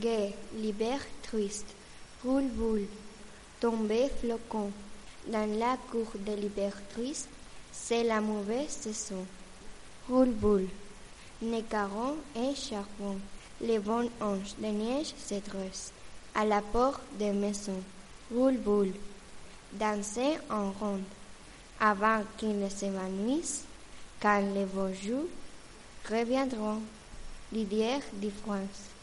gai, l'hiver triste, roule boule, tombé flocon. Dans la cour de l'hiver triste, c'est la mauvaise saison. Roule boule, nécaron et charbon, les bons anges de neige se dressent à la porte des maisons. Roule boule, danser en ronde, avant qu'ils ne s'évanouissent, quand les beaux jours reviendront. Lydière de France.